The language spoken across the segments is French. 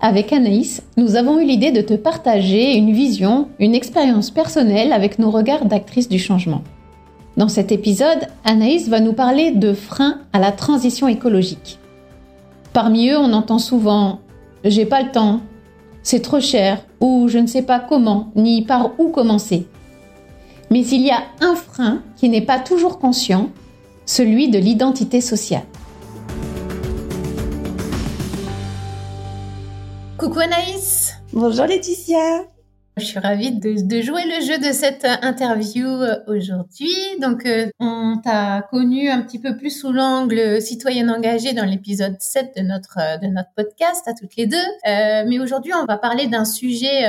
Avec Anaïs, nous avons eu l'idée de te partager une vision, une expérience personnelle avec nos regards d'actrice du changement. Dans cet épisode, Anaïs va nous parler de freins à la transition écologique. Parmi eux, on entend souvent j'ai pas le temps, c'est trop cher ou je ne sais pas comment ni par où commencer. Mais il y a un frein qui n'est pas toujours conscient, celui de l'identité sociale. Coucou Anaïs Bonjour Laetitia je suis ravie de, jouer le jeu de cette interview euh, aujourd'hui. Donc, euh, on t'a connu un petit peu plus sous l'angle citoyenne engagée dans l'épisode 7 de notre, euh, de notre podcast à toutes les deux. mais aujourd'hui, on va parler d'un sujet,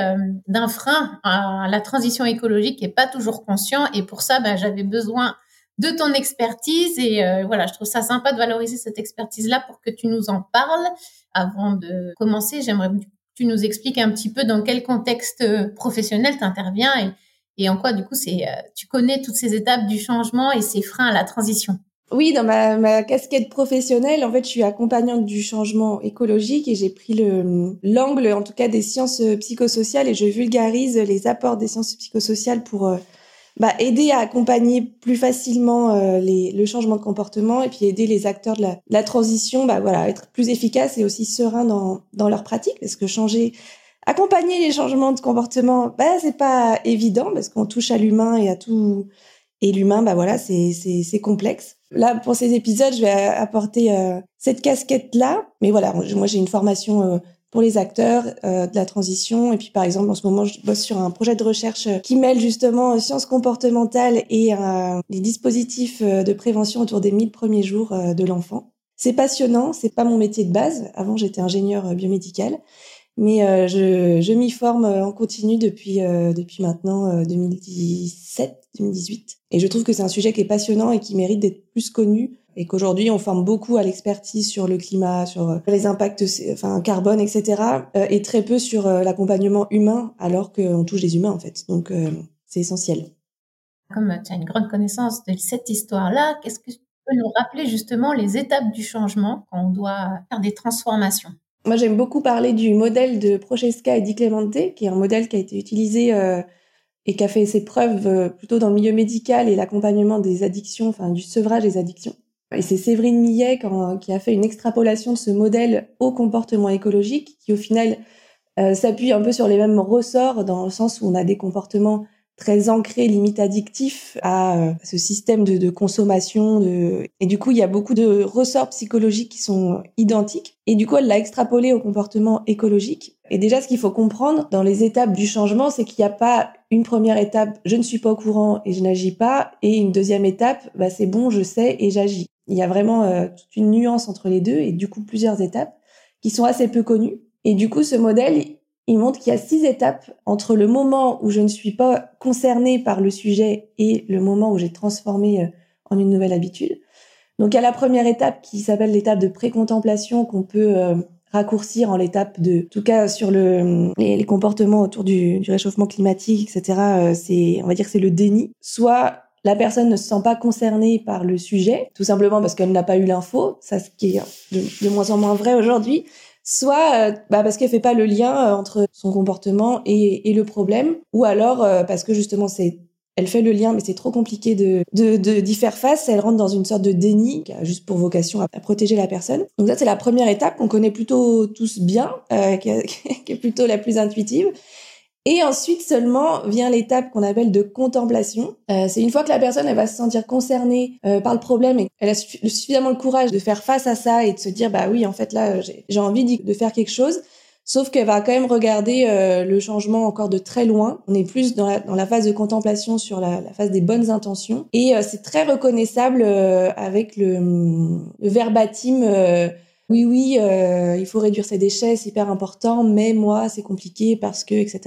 d'un frein à la transition écologique qui est pas toujours conscient. Et pour ça, ben, j'avais besoin de ton expertise. Et voilà, je trouve ça sympa de valoriser cette expertise-là pour que tu nous en parles. Avant de commencer, j'aimerais tu nous expliques un petit peu dans quel contexte euh, professionnel tu interviens et, et en quoi, du coup, c'est, euh, tu connais toutes ces étapes du changement et ces freins à la transition. Oui, dans ma, ma, casquette professionnelle, en fait, je suis accompagnante du changement écologique et j'ai pris le l'angle, en tout cas, des sciences psychosociales et je vulgarise les apports des sciences psychosociales pour euh, bah, aider à accompagner plus facilement euh, les, le changement de comportement et puis aider les acteurs de la, la transition, bah voilà, à être plus efficaces et aussi sereins dans, dans leur pratique, parce que changer, accompagner les changements de comportement, bah c'est pas évident parce qu'on touche à l'humain et à tout et l'humain, bah voilà, c'est c'est complexe. Là, pour ces épisodes, je vais apporter euh, cette casquette-là. Mais voilà, moi, j'ai une formation euh, pour les acteurs euh, de la transition. Et puis, par exemple, en ce moment, je bosse sur un projet de recherche euh, qui mêle justement euh, sciences comportementales et les dispositifs de prévention autour des 1000 premiers jours de l'enfant. C'est passionnant, c'est pas mon métier de base. Avant, j'étais ingénieur biomédical, mais je, je m'y forme en continu depuis depuis maintenant 2017, 2018. Et je trouve que c'est un sujet qui est passionnant et qui mérite d'être plus connu et qu'aujourd'hui on forme beaucoup à l'expertise sur le climat, sur euh, les impacts, enfin carbone, etc. Euh, et très peu sur euh, l'accompagnement humain, alors qu'on touche les humains en fait. Donc c'est essentiel. Comme tu as une grande connaissance de cette histoire-là, qu'est-ce que tu peux nous rappeler justement les étapes du changement quand on doit faire des transformations? Moi j'aime beaucoup parler du modèle de Procheska et Di Clemente, qui est un modèle qui a été utilisé et qui a fait ses preuves plutôt dans le milieu médical et l'accompagnement des addictions, enfin du sevrage des addictions. Et c'est Séverine Millet qui a fait une extrapolation de ce modèle au comportement écologique, qui au final euh, s'appuie un peu sur les mêmes ressorts, dans le sens où on a des comportements très ancrés, limite addictifs à euh, ce système de, consommation. Et du coup, il y a beaucoup de ressorts psychologiques qui sont identiques. Et du coup, elle l'a extrapolé au comportement écologique. Et déjà, ce qu'il faut comprendre dans les étapes du changement, c'est qu'il n'y a pas une première étape, je ne suis pas au courant et je n'agis pas, et une deuxième étape, bah, c'est bon, je sais et j'agis. Il y a vraiment euh, toute une nuance entre les deux et du coup plusieurs étapes qui sont assez peu connues. Et du coup, ce modèle, il montre qu'il y a six étapes entre le moment où je ne suis pas concernée par le sujet et le moment où j'ai transformé euh, en une nouvelle habitude. Donc, il y a la première étape qui s'appelle l'étape de précontemplation qu'on peut euh, raccourcir en l'étape de, en tout cas sur le, les, comportements autour du, réchauffement climatique, etc. c'est, on va dire c'est le déni. Soit la personne ne se sent pas concernée par le sujet, tout simplement parce qu'elle n'a pas eu l'info, ça ce qui est de, moins en moins vrai aujourd'hui, soit euh, bah, parce qu'elle fait pas le lien euh, entre son comportement et, le problème, ou alors euh, parce que justement elle fait le lien, mais c'est trop compliqué de d'y faire face. Elle rentre dans une sorte de déni qui a juste pour vocation à, protéger la personne. Donc ça, c'est la première étape qu'on connaît plutôt tous bien, qui, est plutôt la plus intuitive. Et ensuite seulement vient l'étape qu'on appelle de contemplation. Euh, c'est une fois que la personne elle va se sentir concernée euh, par le problème et elle a suffisamment le courage de faire face à ça et de se dire bah oui en fait là j'ai envie de faire quelque chose. Sauf qu'elle va quand même regarder euh, le changement encore de très loin. On est plus dans la, dans la phase de contemplation sur la, la phase des bonnes intentions. Et c'est très reconnaissable avec le, le verbatim oui, oui, euh, il faut réduire ses déchets, c'est hyper important, mais moi, c'est compliqué parce que, etc.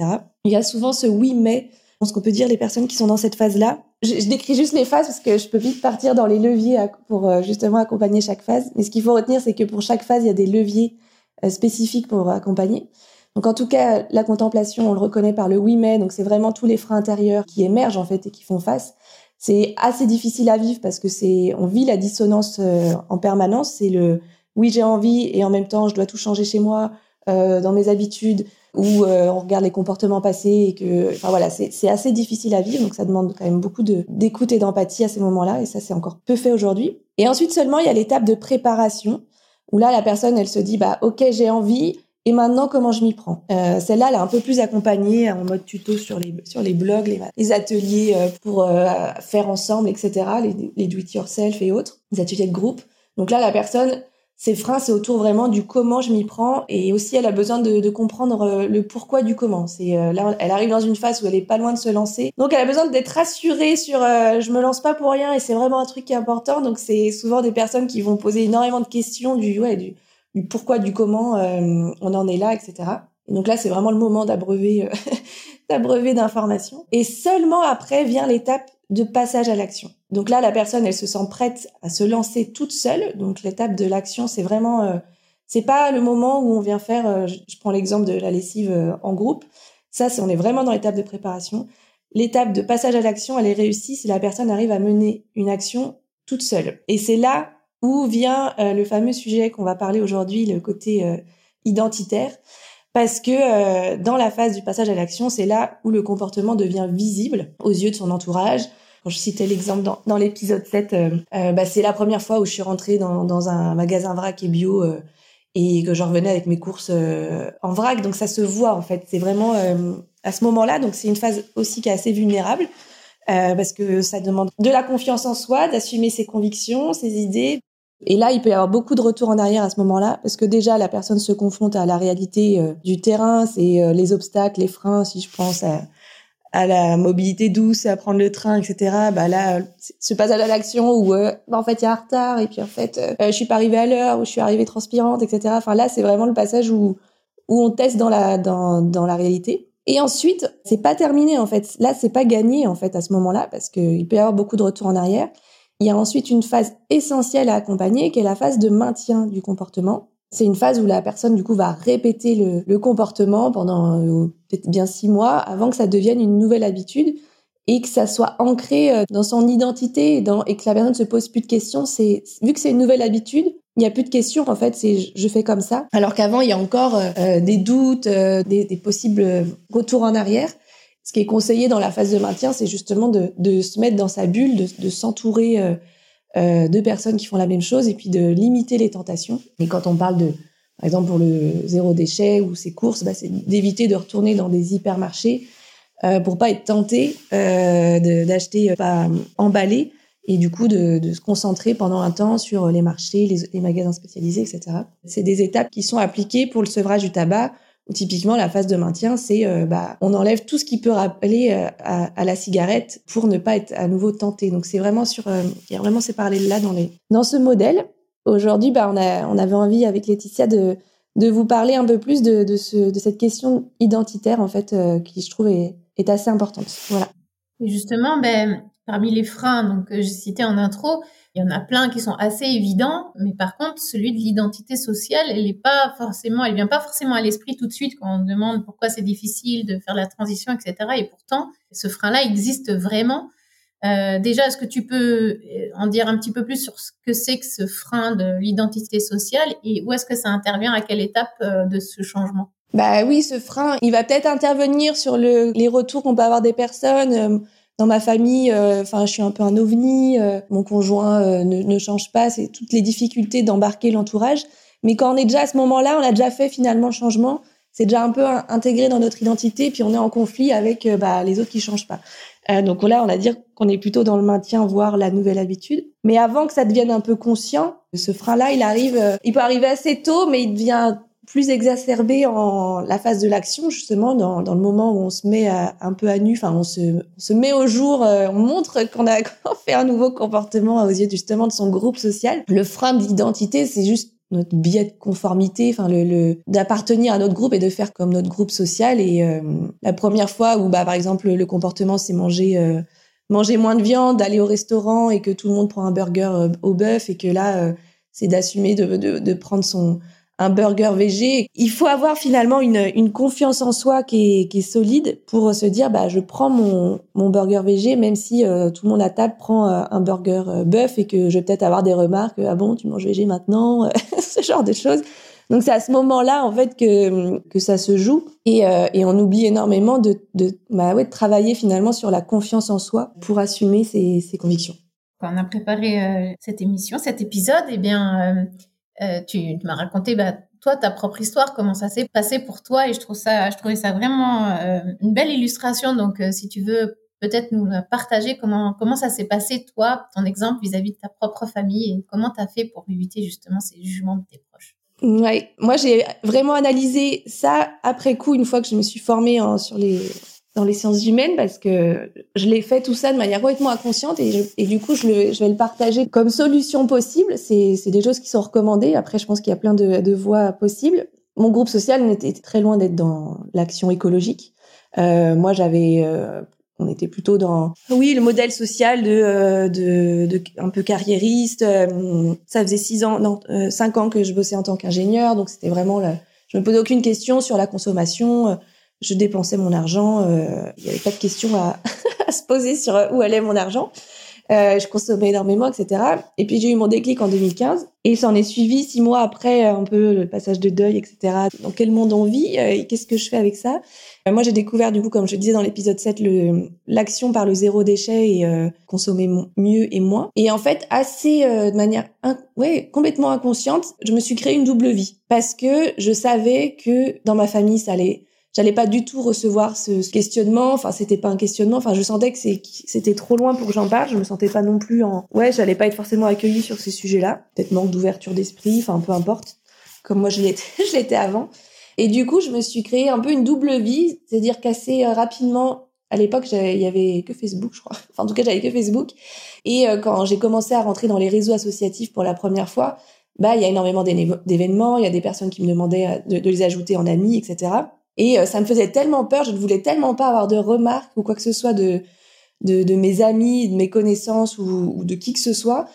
Il y a souvent ce oui, mais. Pense qu'on peut dire les personnes qui sont dans cette phase-là. Je, je, décris juste les phases parce que je peux vite partir dans les leviers pour euh, justement accompagner chaque phase. Mais ce qu'il faut retenir, c'est que pour chaque phase, il y a des leviers euh, spécifiques pour accompagner. Donc en tout cas, la contemplation, on le reconnaît par le oui mais, donc c'est vraiment tous les freins intérieurs qui émergent en fait et qui font face. C'est assez difficile à vivre parce que c'est, on vit la dissonance euh, en permanence. C'est le oui j'ai envie et en même temps je dois tout changer chez moi, euh, dans mes habitudes, ou euh, on regarde les comportements passés et que, enfin voilà, c'est assez difficile à vivre. Donc ça demande quand même beaucoup d'écoute et d'empathie à ces moments-là et ça c'est encore peu fait aujourd'hui. Et ensuite seulement il y a l'étape de préparation où là la personne elle se dit bah ok j'ai envie et maintenant, comment je m'y prends? Euh, Celle-là, elle est un peu plus accompagnée en mode tuto sur les sur les blogs, les, ateliers euh, pour euh, faire ensemble, etc. Les, les do it yourself et autres, les ateliers de groupe. Donc là, la personne, ses freins, c'est autour vraiment du comment je m'y prends, et aussi elle a besoin de, comprendre euh, le pourquoi du comment. C'est euh, là, elle arrive dans une phase où elle est pas loin de se lancer, donc elle a besoin d'être rassurée sur je me lance pas pour rien et c'est vraiment un truc qui est important. Donc c'est souvent des personnes qui vont poser énormément de questions du pourquoi, du comment euh, on en est là, etc. Et donc là, c'est vraiment le moment d'abreuver, euh, d'abreuver d'informations. Et seulement après vient l'étape de passage à l'action. Donc là, la personne, elle se sent prête à se lancer toute seule. Donc l'étape de l'action, c'est vraiment, euh, c'est pas le moment où on vient faire. je, prends l'exemple de la lessive en groupe. Ça, on est vraiment dans l'étape de préparation. L'étape de passage à l'action, elle est réussie si la personne arrive à mener une action toute seule. Et c'est là où vient euh, le fameux sujet qu'on va parler aujourd'hui, le côté euh, identitaire, parce que euh, dans la phase du passage à l'action, c'est là où le comportement devient visible aux yeux de son entourage. Quand je citais l'exemple dans, dans l'épisode 7, bah, c'est la première fois où je suis rentrée dans, dans un magasin vrac et bio et que je revenais avec mes courses en vrac. Donc ça se voit en fait. C'est vraiment à ce moment-là. Donc c'est une phase aussi qui est assez vulnérable. parce que ça demande de la confiance en soi, d'assumer ses convictions, ses idées, et là, il peut y avoir beaucoup de retours en arrière à ce moment-là, parce que déjà, la personne se confronte à la réalité euh, du terrain, c'est euh, les obstacles, les freins, si je pense à, la mobilité douce, à prendre le train, etc. Bah là, ce passage à l'action où, euh, bah en fait, il y a un retard, et puis en fait, je suis pas arrivée à l'heure, ou je suis arrivée transpirante, etc. Enfin là, c'est vraiment le passage où on teste dans la dans la réalité. Et ensuite, c'est pas terminé en fait. Là, c'est pas gagné en fait à ce moment-là, parce qu'il peut y avoir beaucoup de retours en arrière. Il y a ensuite une phase essentielle à accompagner qui est la phase de maintien du comportement. C'est une phase où la personne du coup va répéter le, comportement pendant euh, peut-être bien six mois avant que ça devienne une nouvelle habitude et que ça soit ancré euh, dans son identité et, que la personne se pose plus de questions. C'est vu que c'est une nouvelle habitude, il n'y a plus de questions en fait. C'est je fais comme ça. Alors qu'avant il y a encore euh, des doutes, des, possibles retours en arrière. Ce qui est conseillé dans la phase de maintien, c'est justement de, de, se mettre dans sa bulle, de, de s'entourer euh, euh, de personnes qui font la même chose et puis de limiter les tentations. Et quand on parle de, par exemple pour le zéro déchet ou ses courses, bah, c'est d'éviter de retourner dans des hypermarchés euh, pour pas être tenté euh, d'acheter euh, pas emballé et du coup de, de, se concentrer pendant un temps sur les marchés, les, les magasins spécialisés, etc. C'est des étapes qui sont appliquées pour le sevrage du tabac typiquement la phase de maintien, c'est euh, bah, on enlève tout ce qui peut rappeler euh, à, la cigarette pour ne pas être à nouveau tenté. Donc c'est vraiment sur, euh, il y a vraiment ces parallèles là dans les dans ce modèle. Aujourd'hui, bah, on a on avait envie avec Laetitia de de vous parler un peu plus de de, ce, de cette question identitaire en fait qui je trouve est, est assez importante. Voilà. Et justement, ben parmi les freins donc que j'ai cités en intro, il y en a plein qui sont assez évidents, mais par contre, celui de l'identité sociale, elle est pas forcément, elle vient pas forcément à l'esprit tout de suite quand on demande pourquoi c'est difficile de faire la transition, etc. Et pourtant, ce frein-là existe vraiment. Euh, déjà, est-ce que tu peux euh, en dire un petit peu plus sur ce que c'est que ce frein de l'identité sociale et où est-ce que ça intervient, à quelle étape euh, de ce changement? Bah oui, ce frein, il va peut-être intervenir sur le, les retours qu'on peut avoir des personnes. Euh, dans ma famille, euh, enfin, je suis un peu un ovni. Euh, mon conjoint euh, ne, ne, change pas. C'est toutes les difficultés d'embarquer l'entourage. Mais quand on est déjà à ce moment-là, on a déjà fait finalement le changement. C'est déjà un peu intégré dans notre identité, puis on est en conflit avec bah, les autres qui changent pas. donc là, on va dire qu'on est plutôt dans le maintien, voire la nouvelle habitude. Mais avant que ça devienne un peu conscient, ce frein-là, il arrive, il peut arriver assez tôt, mais il devient plus exacerbé en la phase de l'action justement dans, dans, le moment où on se met un peu à nu enfin on se, on se met au jour euh, on montre qu'on a fait un nouveau comportement aux yeux justement de son groupe social le frein d'identité c'est juste notre biais de conformité, enfin le, le d'appartenir à notre groupe et de faire comme notre groupe social. Et euh, la première fois où, bah, par exemple, le comportement c'est manger euh, manger moins de viande, d'aller au restaurant et que tout le monde prend un burger au bœuf et que là c'est d'assumer de, de, de prendre son un burger végé. Il faut avoir finalement une, une confiance en soi qui est, solide pour se dire bah je prends mon, mon burger végé même si euh, tout le monde à table prend euh, un burger euh, bœuf et que je vais peut-être avoir des remarques ah bon tu manges végé maintenant? Ce genre de choses. Donc c'est à ce moment-là en fait que que ça se joue et, et on oublie énormément de de bah ouais de travailler finalement sur la confiance en soi pour assumer ses, ses convictions. Quand on a préparé cette émission, cet épisode, eh bien euh, tu, m'as raconté bah, toi ta propre histoire, comment ça s'est passé pour toi et je trouve ça, je trouvais ça vraiment euh, une belle illustration. Donc euh, si tu veux peut-être nous partager comment comment ça s'est passé toi, ton exemple vis-à-vis de ta propre famille et comment tu as fait pour éviter justement ces jugements de tes proches? Ouais, moi j'ai vraiment analysé ça après coup une fois que je me suis formée sur les dans les sciences humaines parce que je l'ai fait tout ça de manière complètement inconsciente et, du coup je, vais le partager comme solution possible. C'est, des choses qui sont recommandées. Après, je pense qu'il y a plein de, voies possibles. Mon groupe social était très loin d'être dans l'action écologique. Euh, moi, j'avais, euh, on était plutôt dans, oui, le modèle social de, euh, de, de un peu carriériste. Euh, ça faisait six ans, non, cinq ans que je bossais en tant qu'ingénieur, donc c'était vraiment, la, je me posais aucune question sur la consommation je dépensais mon argent. Euh, il n'y avait pas de question à, à, se poser sur où allait mon argent. Euh, je consommais énormément, etc. Et puis j'ai eu mon déclic en 2015 et s'en est suivi six mois après un peu le passage de deuil, etc. Dans quel monde on vit euh, qu'est-ce que je fais avec ça? Euh, Moi j'ai découvert du coup, comme je disais dans l'épisode 7, le l'action par le zéro déchet et euh, consommer mieux et moins. Et en fait, assez de manière ouais complètement inconsciente, je me suis créé une double vie parce que je savais que dans ma famille ça allait j'allais pas du tout recevoir ce, ce, questionnement. Enfin, c'était pas un questionnement. Enfin, je sentais que c'était trop loin pour que j'en parle. Je me sentais pas non plus en, ouais, j'allais pas être forcément accueillie sur ces sujets-là. Peut-être manque d'ouverture d'esprit. Enfin, peu importe. Comme moi, je l'étais, je l'étais avant. Et du coup, je me suis créé un peu une double vie, c'est-à-dire qu'assez euh, rapidement, à l'époque, il y avait que Facebook, je crois. Enfin, en tout cas, j'avais que Facebook. Et euh, quand j'ai commencé à rentrer dans les réseaux associatifs pour la première fois, bah, il y a énormément d'événements. Il y a des personnes qui me demandaient euh, de, de les ajouter en amis, etc. Et euh, ça me faisait tellement peur, je ne voulais tellement pas avoir de remarques ou quoi que ce soit de, de, de mes amis, de mes connaissances ou, ou, de qui que ce soit,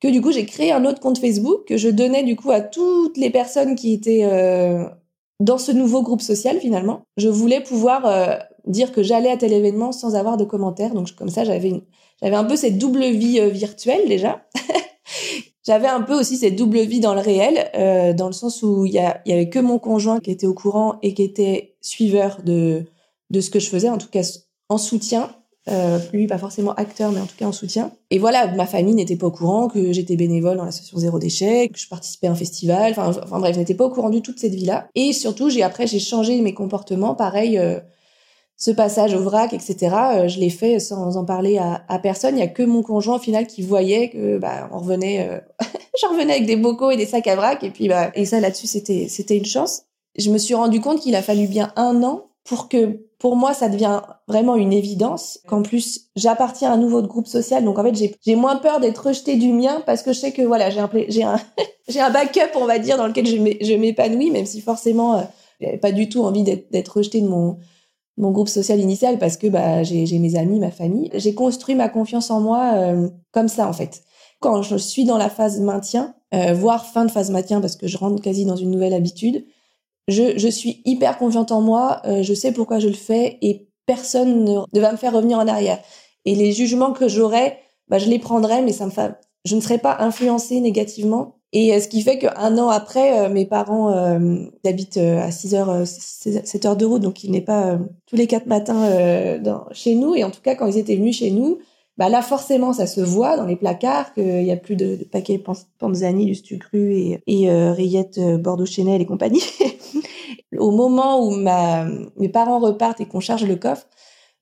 que du coup j'ai créé un autre compte Facebook que je donnais du coup à toutes les personnes qui étaient euh, dans ce nouveau groupe social finalement. Je voulais pouvoir euh, dire que j'allais à tel événement sans avoir de commentaires, donc comme ça j'avais j'avais un peu cette double vie euh, virtuelle déjà. J'avais un peu aussi cette double vie dans le réel, euh, dans le sens où il y, avait que mon conjoint qui était au courant et qui était suiveur de de ce que je faisais, en tout cas en soutien. Euh, lui, pas forcément acteur, mais en tout cas en soutien. Et voilà, ma famille n'était pas au courant que j'étais bénévole dans l'association Zéro Déchet, que je participais à un festival. Enfin, enfin bref, n'était pas au courant du tout de cette vie-là. Et surtout, j'ai après j'ai changé mes comportements. Pareil, euh, ce passage au vrac, etc. Euh, je l'ai fait sans en parler à, personne. Il y a que mon conjoint au final qui voyait que bah on revenait, euh, j'en revenais avec des bocaux et des sacs à vrac et puis bah et ça là-dessus c'était c'était une chance. Je me suis rendu compte qu'il a fallu bien un an pour que pour moi ça devient vraiment une évidence qu'en plus j'appartiens à un nouveau groupe social donc en fait j'ai moins peur d'être rejetée du mien parce que je sais que voilà j'ai un j'ai un j'ai un backup on va dire dans lequel je m'épanouis même si forcément euh, j'avais pas du tout envie d'être rejetée de mon mon groupe social initial parce que bah, j'ai mes amis, ma famille. J'ai construit ma confiance en moi euh, comme ça en fait. Quand je suis dans la phase maintien, euh, voire fin de phase maintien parce que je rentre quasi dans une nouvelle habitude, je, je suis hyper confiante en moi, euh, je sais pourquoi je le fais et personne ne, va me faire revenir en arrière. Et les jugements que j'aurai, bah, je les prendrai, mais ça me fa... je ne serai pas influencée négativement et euh, ce qui fait qu'un an après, euh, mes parents euh, habitent à 6 heures, 7 heures de route, donc ils n'est pas tous les quatre matins chez nous. Et en tout cas, quand ils étaient venus chez nous, bah là forcément ça se voit dans les placards qu'il y a plus de, paquets Panzani, Lustucru et, et euh, Rillettes Bordeaux Chanel et compagnie. Au moment où mes parents repartent et qu'on charge le coffre,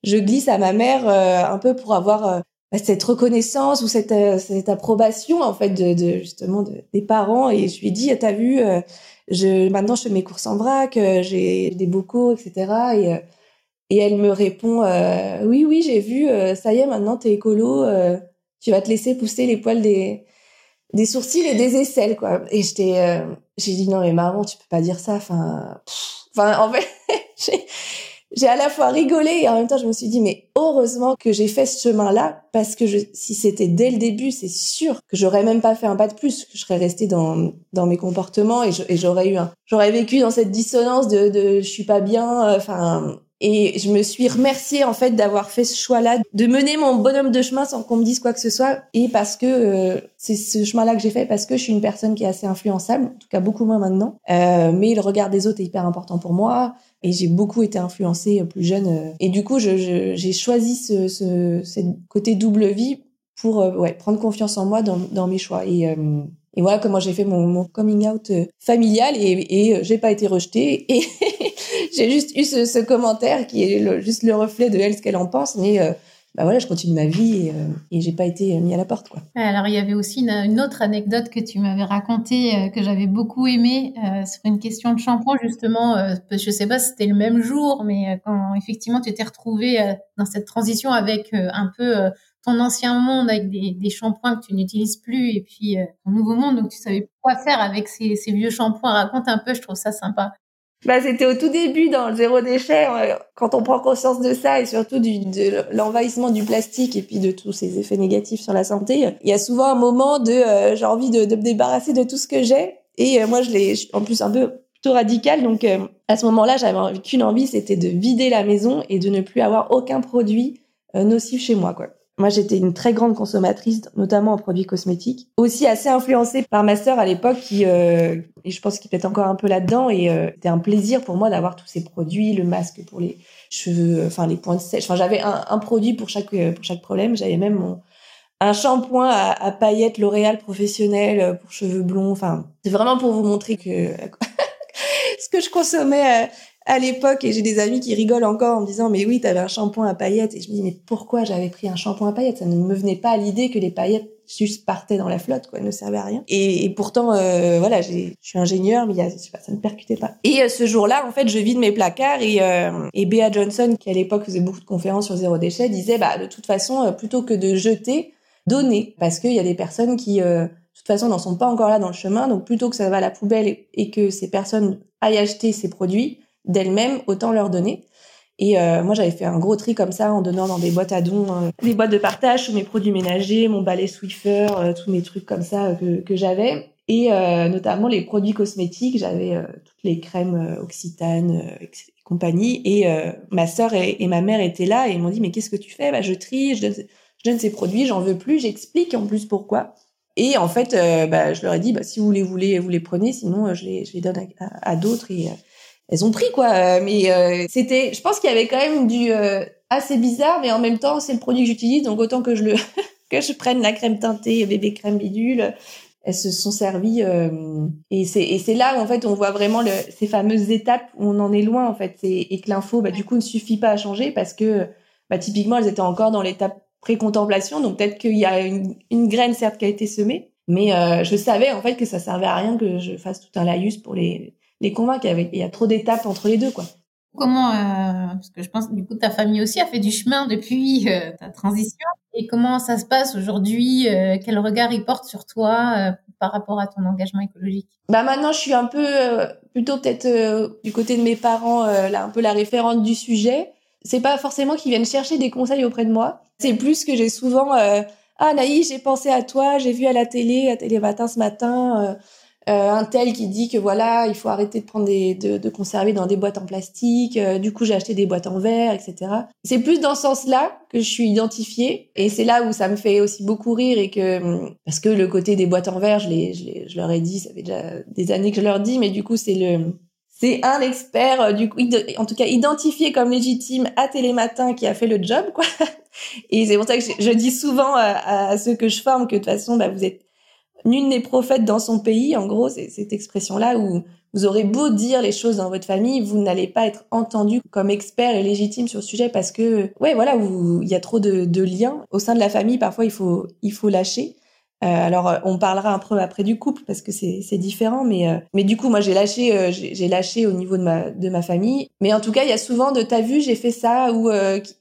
je glisse à ma mère un peu pour avoir cette reconnaissance ou cette, euh, cette approbation en fait de, justement de, des parents et je lui ai dit t'as vu euh, je maintenant je fais mes courses en vrac euh, j'ai des bocaux etc et et elle me répond oui oui j'ai vu ça y est maintenant t'es écolo tu vas te laisser pousser les poils des des sourcils et des aisselles, quoi. Et j'étais, j'ai dit non mais maman, tu peux pas dire ça. Enfin, enfin en fait, j'ai à la fois rigolé et en même temps je me suis dit mais heureusement que j'ai fait ce chemin-là parce que je, si c'était dès le début, c'est sûr que j'aurais même pas fait un pas de plus, que je serais restée dans dans mes comportements et j'aurais eu un, j'aurais vécu dans cette dissonance de, de je suis pas bien, euh, enfin. et je me suis remerciée en fait d'avoir fait ce choix-là, de mener mon bonhomme de chemin sans qu'on me dise quoi que ce soit, et parce que euh, c'est ce chemin-là que j'ai fait parce que je suis une personne qui est assez influençable, en tout cas beaucoup moins maintenant. Euh, mais le regard des autres est hyper important pour moi et j'ai beaucoup été influencée euh, plus jeune. Euh. Et du coup, j'ai choisi ce, côté double vie pour euh, prendre confiance en moi dans, mes choix. Et, voilà comment j'ai fait mon, coming out familial et, et j'ai pas été rejetée. Et j'ai juste eu ce, ce, commentaire qui est juste le reflet de elle, ce qu'elle en pense. Mais bah voilà, je continue ma vie et, euh, et j'ai pas été mis à la porte, quoi. Alors, il y avait aussi une, autre anecdote que tu m'avais racontée, euh, que j'avais beaucoup aimée, euh, sur une question de shampoing, justement. Euh, je sais pas si c'était le même jour, mais quand effectivement tu t'es retrouvée dans cette transition avec un peu ton ancien monde, avec des, des shampoings que tu n'utilises plus, et puis ton nouveau monde, donc tu savais quoi faire avec ces, ces vieux shampoings. Raconte un peu, je trouve ça sympa. Bah, c'était au tout début dans le zéro déchet, euh, quand on prend conscience de ça et surtout de l'envahissement du plastique et puis de tous ses effets négatifs sur la santé. Il y a souvent un moment de euh, j'ai envie de, de, me débarrasser de tout ce que j'ai et euh, moi je l'ai en plus un peu plutôt radical donc à ce moment-là j'avais qu'une envie c'était de vider la maison et de ne plus avoir aucun produit nocif chez moi quoi. Moi, j'étais une très grande consommatrice, notamment en produits cosmétiques. Aussi assez influencée par ma sœur à l'époque, qui, euh, et je pense qu'il être encore un peu là-dedans. Et euh, c'était un plaisir pour moi d'avoir tous ces produits, le masque pour les cheveux, enfin les points de sèche. Enfin, j'avais un, un, produit pour chaque euh, pour chaque problème. J'avais même mon un shampoing à, à paillettes L'Oréal professionnel euh, pour cheveux blonds. Enfin, c'est vraiment pour vous montrer que ce que je consommais à l'époque et j'ai des amis qui rigolent encore en me disant mais oui t'avais un shampoing à paillettes. Et je me dis mais pourquoi j'avais pris un shampoing à paillettes? Ça ne me venait pas à l'idée que les paillettes juste partaient dans la flotte quoi ne servaient à rien. Et, pourtant euh, voilà je suis ingénieur mais ça ne percutait pas. Et euh, ce jour-là en fait je vide mes placards et euh, et Bea Johnson qui à l'époque faisait beaucoup de conférences sur zéro déchet disait bah de toute façon euh, plutôt que de jeter donner parce qu'il y a des personnes qui de toute façon n'en sont pas encore là dans le chemin. Donc plutôt que ça va à la poubelle et que ces personnes aillent acheter ces produits d'elles-mêmes, autant leur donner. Et euh, moi, j'avais fait un gros tri comme ça en donnant dans des boîtes à dons, euh, des boîtes de partage, tous mes produits ménagers, mon balai Swiffer, euh, tous mes trucs comme ça que, que j'avais. Et notamment les produits cosmétiques, j'avais toutes les crèmes Occitane et compagnie. Et ma sœur et, ma mère étaient là et m'ont dit, mais qu'est-ce que tu fais? Bah, Je trie, je donne, je donne ces produits, j'en veux plus, j'explique en plus pourquoi. Et en fait, bah, je leur ai dit, bah, si vous les voulez, vous les prenez, sinon je les, je les donne à, à d'autres. Et elles ont pris quoi. Euh, mais euh, c'était, je pense qu'il y avait quand même du euh, assez bizarre, mais en même temps c'est le produit que j'utilise, donc autant que je le que je prenne la crème teintée bébé crème bidule. Elles se sont servies et c'est et c'est là en fait on voit vraiment le, ces fameuses étapes où on en est loin en fait et, et que l'info bah du coup ne suffit pas à changer parce que bah typiquement elles étaient encore dans l'étape pré-contemplation donc peut-être qu'il y a une, une graine certes qui a été semée mais je savais en fait que ça servait à rien que je fasse tout un laïus pour les les convaincre. Il y a trop d'étapes entre les deux, quoi. Comment, euh, parce que je pense que du coup ta famille aussi a fait du chemin depuis euh, ta transition. Et comment ça se passe aujourd'hui euh, Quel regard ils portent sur toi par rapport à ton engagement écologique? Bah maintenant, je suis un peu plutôt peut-être du côté de mes parents, là un peu la référente du sujet. C'est pas forcément qu'ils viennent chercher des conseils auprès de moi. C'est plus que j'ai souvent ah Naïs, j'ai pensé à toi, j'ai vu à la télé, à Télé Matin ce matin euh, un tel qui dit que voilà, il faut arrêter de prendre des, de, de conserver dans des boîtes en plastique. Euh, du coup, j'ai acheté des boîtes en verre, etc. C'est plus dans ce sens-là que je suis identifiée, et c'est là où ça me fait aussi beaucoup rire et que parce que le côté des boîtes en verre, je, les, je, je leur ai dit, ça fait déjà des années que je leur dis, mais du coup, c'est le c'est un expert, euh, du coup, en tout cas identifié comme légitime à Télématin qui a fait le job, quoi. Et c'est pour ça que je, dis souvent à, à, ceux que je forme que de toute façon, bah, vous êtes nul n'est prophète dans son pays, en gros, c'est cette expression-là où vous aurez beau dire les choses dans votre famille, vous n'allez pas être entendu comme expert et légitime sur le sujet parce que, ouais, voilà, il y a trop de, de, liens au sein de la famille. Parfois, il faut, il faut lâcher. Euh, alors, on parlera un peu après du couple parce que c'est différent, mais euh, mais du coup, moi, j'ai lâché, euh, j'ai lâché au niveau de ma de ma famille. Mais en tout cas, il y a souvent de t'as vu, j'ai fait ça, où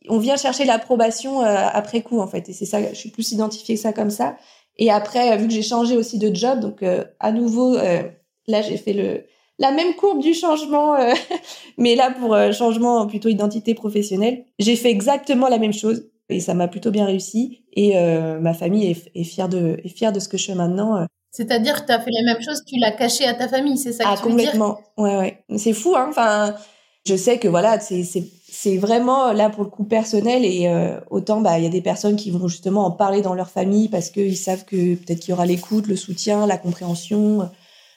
on vient chercher l'approbation après coup, en fait. Et c'est ça, je suis plus identifiée que ça comme ça. Et après, vu que j'ai changé aussi de job, donc à nouveau, là j'ai fait le la même courbe du changement, mais là pour changement plutôt identité professionnelle, j'ai fait exactement la même chose et ça m'a plutôt bien réussi. Et ma famille est, est, fière de est fière de ce que je fais maintenant. C'est-à-dire que tu as fait la même chose, tu l'as caché à ta famille, c'est ça que ah, tu veux dire? complètement. Ouais, ouais. C'est fou, hein. Enfin, je sais que voilà, c'est c'est vraiment là pour le coup personnel et euh, autant bah il y a des personnes qui vont justement en parler dans leur famille parce qu'ils savent que peut-être qu'il y aura l'écoute, le soutien, la compréhension.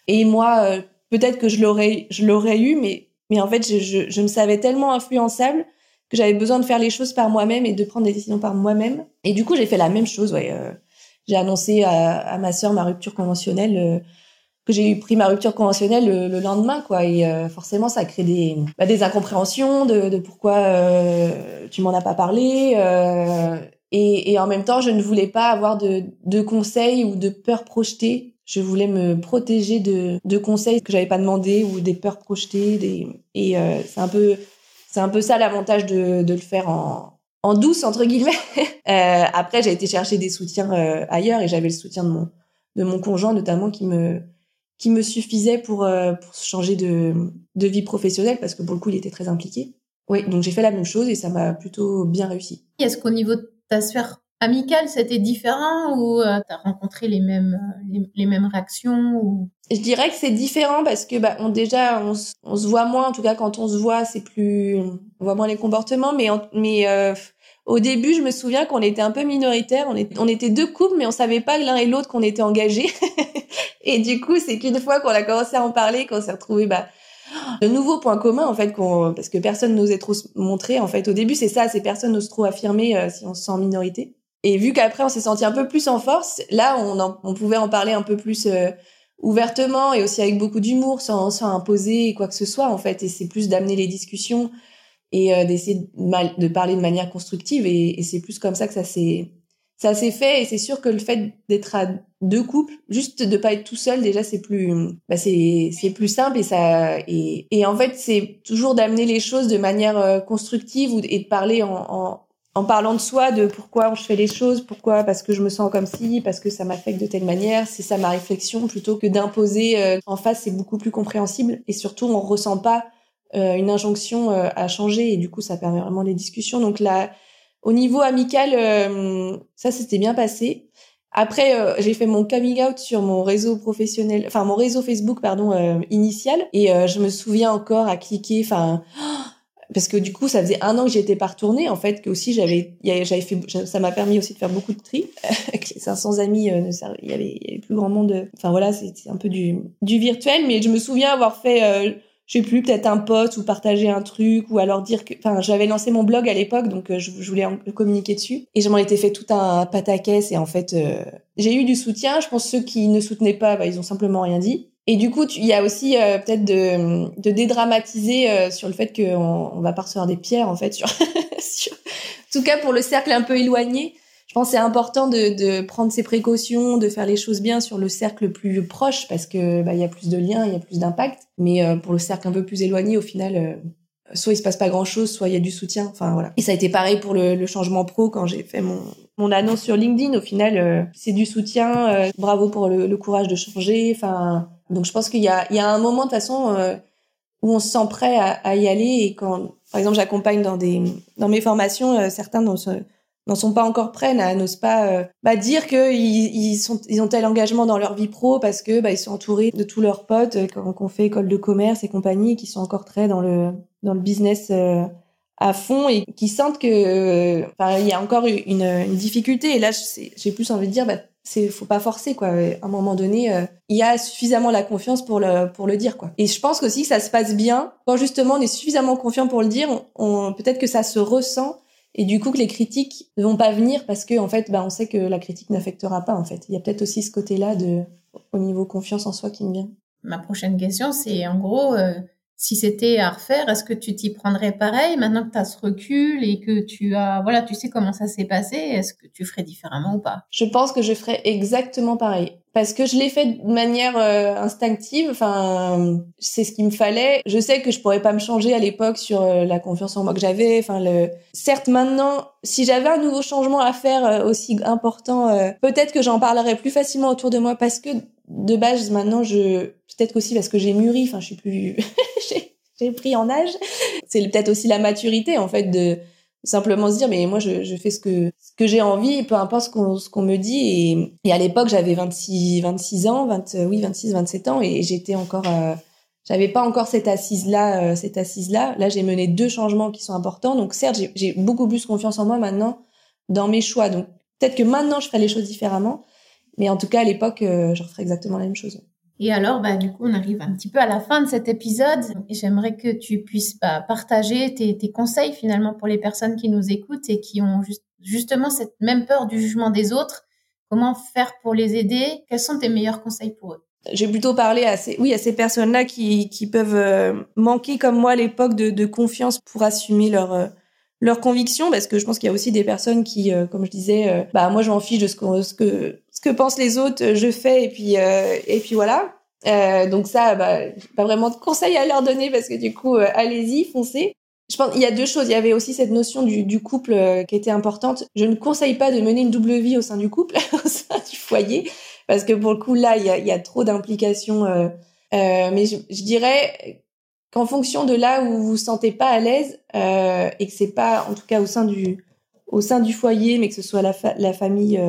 Et moi, euh, peut-être que je l'aurais je l'aurais eu, mais mais en fait je, je, je me savais tellement influençable que j'avais besoin de faire les choses par moi-même et de prendre des décisions par moi-même. Et du coup j'ai fait la même chose, ouais. Euh, j'ai annoncé à, à, ma sœur ma rupture conventionnelle euh, que j'ai eu pris ma rupture conventionnelle le, lendemain quoi et euh, forcément ça crée des bah, des incompréhensions de, de pourquoi euh, tu m'en as pas parlé euh, et, et, en même temps je ne voulais pas avoir de, de conseils ou de peurs projetées je voulais me protéger de, de conseils que j'avais pas demandé ou des peurs projetées des et c'est un peu c'est un peu ça l'avantage de, de le faire en en douce entre guillemets. euh, après, j'ai été chercher des soutiens euh, ailleurs et j'avais le soutien de mon de mon conjoint notamment qui me qui me suffisait pour euh, pour changer de de vie professionnelle parce que pour le coup, il était très impliqué. Oui, donc j'ai fait la même chose et ça m'a plutôt bien réussi. Est-ce qu'au niveau de ta sphère amicale, c'était différent ou euh, tu as rencontré les mêmes les, les, mêmes réactions ou? Je dirais que c'est différent parce que bah on déjà on, on, se voit moins en tout cas quand on se voit, c'est plus on voit moins les comportements mais mais au début, je me souviens qu'on était un peu minoritaire. On, on était deux couples, mais on savait pas l'un et l'autre qu'on était engagés. et du coup, c'est qu'une fois qu'on a commencé à en parler, qu'on s'est retrouvé bah, de nouveaux points communs en fait, parce que personne n'osait trop se montrer. En fait, au début, c'est ça, ces personnes n'osent trop affirmer euh, si on se sent en minorité. Et vu qu'après, on s'est senti un peu plus en force, là, on, on pouvait en parler un peu plus euh, ouvertement et aussi avec beaucoup d'humour, sans, sans imposer quoi que ce soit en fait. Et c'est plus d'amener les discussions et euh, d'essayer de, de, parler de manière constructive et, et c'est plus comme ça que ça s'est ça s'est fait et c'est sûr que le fait d'être à deux couples juste de pas être tout seul déjà c'est plus bah c'est c'est plus simple et ça et, et en fait c'est toujours d'amener les choses de manière euh, constructive ou, et de parler en, en en parlant de soi, de pourquoi je fais les choses, pourquoi parce que je me sens comme ci, parce que ça m'affecte de telle manière, c'est ça ma réflexion plutôt que d'imposer euh, en face, c'est beaucoup plus compréhensible et surtout on ressent pas euh, une injonction à changer et du coup ça permet vraiment les discussions. Donc là, au niveau amical, euh, ça s'était bien passé. Après, j'ai fait mon coming out sur mon réseau professionnel, enfin mon réseau Facebook, pardon, initial, et je me souviens encore à cliquer, enfin, parce que du coup, ça faisait un an que j'étais pas retournée, en fait, que aussi j'avais, j'avais fait, ça m'a permis aussi de faire beaucoup de tri. Avec les 500 amis, il y avait, il y avait plus grand monde. Enfin voilà, c'était un peu du, du virtuel, mais je me souviens avoir fait je sais plus, peut-être un pote ou partager un truc ou alors dire que, enfin, j'avais lancé mon blog à l'époque, donc euh, je, voulais en, communiquer dessus et je m'en étais fait tout un pataquès et en fait, euh, j'ai eu du soutien. Je pense ceux qui ne soutenaient pas, bah, ils ont simplement rien dit. Et du coup, il y a aussi euh, peut-être de, de dédramatiser sur le fait qu'on on va pas recevoir des pierres en fait sur, sur, en tout cas pour le cercle un peu éloigné pense c'est important de, de, prendre ses précautions, de faire les choses bien sur le cercle plus proche parce que bah, il y a plus de liens, il y a plus d'impact. Mais euh, pour le cercle un peu plus éloigné, au final, euh, soit il se passe pas grand chose, soit il y a du soutien. Enfin voilà. Et ça a été pareil pour le, le changement pro quand j'ai fait mon mon annonce sur LinkedIn. Au final, euh, c'est du soutien. bravo pour le, le, courage de changer. Enfin donc je pense qu'il y a il y a un moment de façon où on se sent prêt à, à, y aller et quand par exemple j'accompagne dans des dans mes formations certains dans ce n'en sont pas encore prêts, n'osent pas euh, bah, dire qu'ils ils sont ils ont tel engagement dans leur vie pro parce que bah, ils sont entourés de tous leurs potes euh, qu'on fait école de commerce et compagnie qui sont encore très dans le dans le business euh, à fond et qui sentent que enfin il y a encore une, une difficulté. Et là j'ai plus envie de dire bah c'est faut pas forcer quoi. À un moment donné il y a suffisamment la confiance pour le pour le dire quoi. Et je pense aussi que ça se passe bien. Quand justement on est suffisamment confiant pour le dire on peut-être que ça se ressent et du coup que les critiques ne vont pas venir parce que en fait bah on sait que la critique n'affectera pas en fait. Il y a peut-être aussi ce côté là de au niveau confiance en soi qui me vient. Ma prochaine question c'est en gros euh, si c'était à refaire, est-ce que tu t'y prendrais pareil maintenant que tu as ce recul et que tu as, voilà, tu sais comment ça s'est passé Est-ce que tu ferais différemment ou pas? Je pense que je ferais exactement pareil parce que je l'ai fait de manière euh, instinctive. Enfin, c'est ce qu'il me fallait. Je sais que je pourrais pas me changer à l'époque sur euh, la confiance en moi que j'avais. Enfin, le... certes, maintenant, si j'avais un nouveau changement à faire euh, aussi important, peut-être que j'en parlerais plus facilement autour de moi parce que de base, maintenant, je peut-être aussi parce que j'ai mûri. Enfin, je suis plus, j'ai pris en âge. C'est peut-être aussi la maturité en fait de simplement se dire mais moi je, je fais ce que ce que j'ai envie peu importe ce qu'on ce qu'on me dit. Et, et à l'époque j'avais 26 26 ans 20 oui 26 27 ans et j'étais encore euh, j'avais pas encore cette assise là euh, cette assise là j'ai mené deux changements qui sont importants. Donc certes j'ai beaucoup plus confiance en moi maintenant dans mes choix. Donc peut-être que maintenant je ferai les choses différemment. Mais en tout cas, à l'époque, euh, je referais exactement la même chose. Et alors, bah, du coup, on arrive un petit peu à la fin de cet épisode. J'aimerais que tu puisses bah, partager tes, tes, conseils finalement pour les personnes qui nous écoutent et qui ont justement cette même peur du jugement des autres. Comment faire pour les aider? Quels sont tes meilleurs conseils pour eux? J'ai plutôt parlé à ces, oui, à ces personnes-là qui, qui peuvent euh, manquer, comme moi, à l'époque, de, de confiance pour assumer leur, euh, leurs convictions, parce que je pense qu'il y a aussi des personnes qui, comme je disais, bah moi je m'en fiche de ce que, ce que que pensent les autres, je fais et puis euh, et puis voilà. Euh, donc ça, bah, pas vraiment de conseils à leur donner parce que du coup, euh, allez-y, foncez. Je pense il y a deux choses. Il y avait aussi cette notion du, couple euh, qui était importante. Je ne conseille pas de mener une double vie au sein du couple, au sein du foyer, parce que pour le coup là, il y a, trop d'implications. Euh, mais je dirais qu'en fonction de là où vous vous sentez pas à l'aise et que c'est pas, en tout cas au sein du au sein du foyer, mais que ce soit la, la famille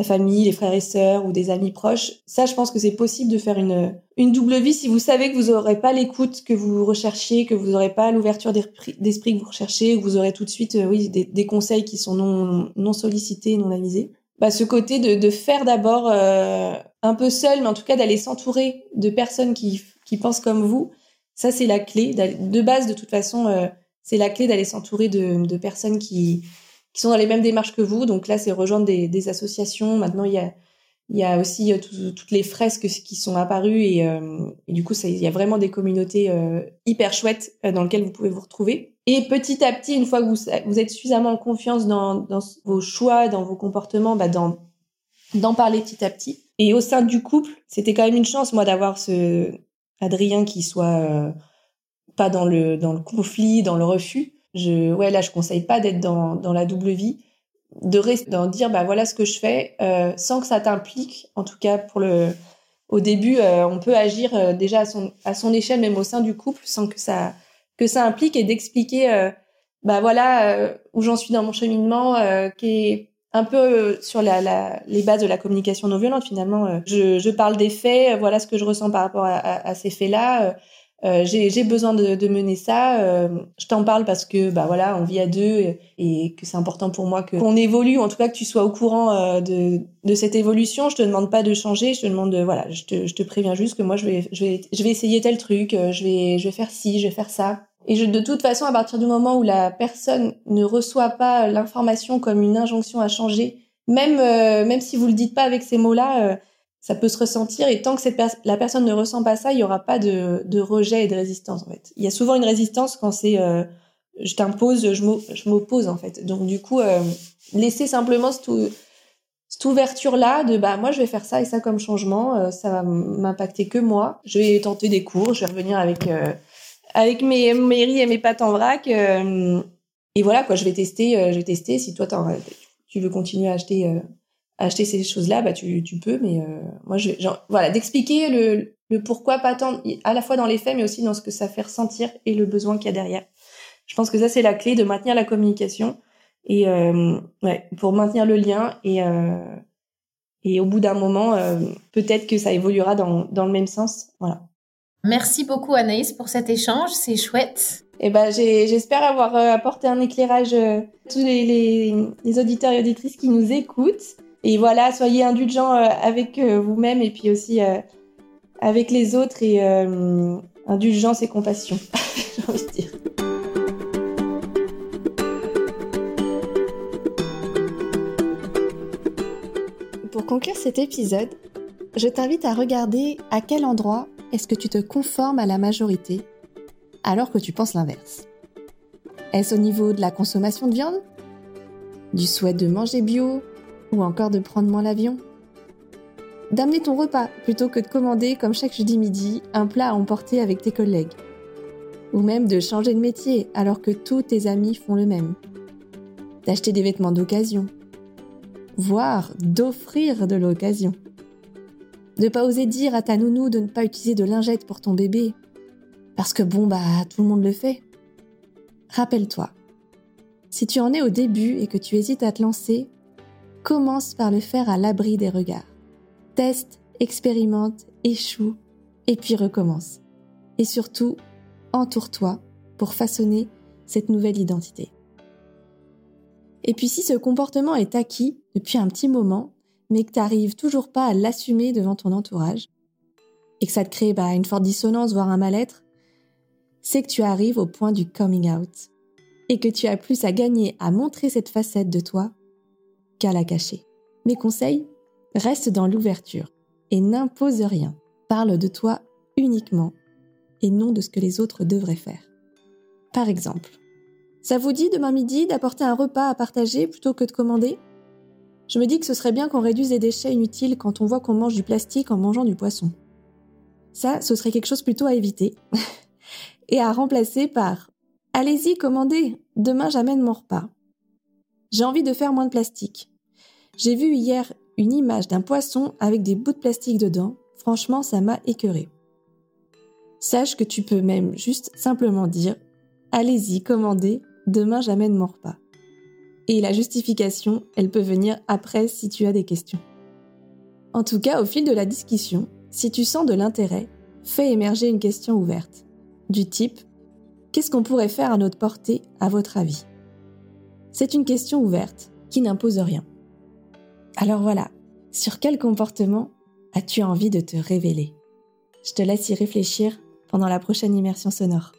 la famille, les frères et sœurs ou des amis proches. Ça, je pense que c'est possible de faire une, une double vie si vous savez que vous n'aurez pas l'écoute que vous recherchez, que vous n'aurez pas l'ouverture d'esprit que vous recherchez, que vous aurez tout de suite, euh, oui, des, des, conseils qui sont non, non sollicités, non avisés. Bah, ce côté de, de faire d'abord euh, un peu seul, mais en tout cas d'aller s'entourer de personnes qui, qui pensent comme vous, ça c'est la clé. De base, de toute façon, euh, c'est la clé d'aller s'entourer de, personnes qui, qui sont dans les mêmes démarches que vous. Donc là, c'est rejoindre des, associations. Maintenant, il y a, il y a aussi euh, toutes les fresques qui sont apparues et, euh, du coup, il y a vraiment des communautés hyper chouettes dans lesquelles vous pouvez vous retrouver. Et petit à petit, une fois que vous, êtes suffisamment en confiance dans, vos choix, dans vos comportements, bah d'en parler petit à petit. Et au sein du couple, c'était quand même une chance, moi, d'avoir ce Adrien qui soit pas dans le dans le conflit, dans le refus, je, ouais, là, je conseille pas d'être dans, dans la double vie, de rester, d'en dire, bah voilà ce que je fais, euh, sans que ça t'implique. En tout cas, pour le, au début, euh, on peut agir euh, déjà à son, à son échelle, même au sein du couple, sans que ça, que ça implique et d'expliquer, euh, bah voilà où j'en suis dans mon cheminement, qui un peu sur la, la, les bases de la communication non violente finalement. je, je parle des faits, voilà ce que je ressens par rapport à, à, à ces faits-là euh, j'ai besoin de, de, mener ça. Euh, je t'en parle parce que bah voilà, on vit à deux et, que c'est important pour moi que qu'on évolue, en tout cas que tu sois au courant euh, de, de cette évolution. Je te demande pas de changer, je te demande de voilà, je te, je te préviens juste que moi je vais je vais je vais essayer tel truc, je vais je vais faire ci, je vais faire ça. Et de toute façon, à partir du moment où la personne ne reçoit pas l'information comme une injonction à changer, même même si vous le dites pas avec ces mots-là ça peut se ressentir et tant que la personne ne ressent pas ça, il y aura pas de, de rejet et de résistance en fait. Il y a souvent une résistance quand c'est euh, je t'impose, je m'oppose en fait. Donc du coup, euh, laisser simplement cette, cette ouverture là de bah moi je vais faire ça et ça comme changement, euh, ça va m'impacter que moi. Je vais tenter des cours, je vais revenir avec euh, avec mes riz et mes pâtes en vrac et voilà quoi, je vais tester, je vais tester. Si toi tu veux continuer à acheter acheter ces choses-là, bah tu, tu peux, mais euh, moi, je, genre, voilà, d'expliquer le, le pourquoi pas tant, à la fois dans les faits, mais aussi dans ce que ça fait ressentir et le besoin qu'il y a derrière. Je pense que ça, c'est la clé de maintenir la communication et euh, ouais, pour maintenir le lien et euh, et au bout d'un moment, euh, peut-être que ça évoluera dans, dans le même sens. Voilà. Merci beaucoup Anaïs pour cet échange, c'est chouette. Et eh ben, j'espère avoir euh, apporté un éclairage à tous les, les, les auditeurs et auditrices qui nous écoutent. Et voilà, soyez indulgents euh, avec euh, vous-même et puis aussi euh, avec les autres et indulgence et compassion, j'ai envie de dire. Pour conclure cet épisode, je t'invite à regarder à quel endroit est-ce que tu te conformes à la majorité alors que tu penses l'inverse? Est-ce au niveau de la consommation de viande? Du souhait de manger bio Ou encore de prendre moins l'avion? D'amener ton repas plutôt que de commander comme chaque jeudi midi un plat à emporter avec tes collègues. Ou même de changer de métier alors que tous tes amis font le même. D'acheter des vêtements d'occasion. Voire d'offrir de l'occasion de pas oser dire à ta nounou de ne pas utiliser de lingette pour ton bébé. Parce que bon, bah, tout le monde le fait. Rappelle-toi, si tu en es au début et que tu hésites à te lancer, commence par le faire à l'abri des regards. Teste, expérimente, échoue, et puis recommence. Et surtout, entoure-toi pour façonner cette nouvelle identité. Et puis si ce comportement est acquis depuis un petit moment, mais que tu n'arrives toujours pas à l'assumer devant ton entourage, et que ça te crée bah, une forte dissonance, voire un mal-être, c'est que tu arrives au point du coming out, et que tu as plus à gagner à montrer cette facette de toi qu'à la cacher. Mes conseils, reste dans l'ouverture et n'impose rien. Parle de toi uniquement et non de ce que les autres devraient faire. Par exemple, ça vous dit demain midi d'apporter un repas à partager plutôt que de commander? Je me dis que ce serait bien qu'on réduise les déchets inutiles quand on voit qu'on mange du plastique en mangeant du poisson. Ça, ce serait quelque chose plutôt à éviter. et à remplacer par Allez-y, commandez, demain j'amène mon repas. J'ai envie de faire moins de plastique. J'ai vu hier une image d'un poisson avec des bouts de plastique dedans. Franchement, ça m'a écœuré. Sache que tu peux même juste simplement dire Allez-y, commandez, demain j'amène mon repas. Et la justification, elle peut venir après si tu as des questions. En tout cas, au fil de la discussion, si tu sens de l'intérêt, fais émerger une question ouverte, du type Qu'est-ce qu'on pourrait faire à notre portée, à votre avis? C'est une question ouverte qui n'impose rien. Alors voilà, sur quel comportement as-tu envie de te révéler? Je te laisse y réfléchir pendant la prochaine immersion sonore.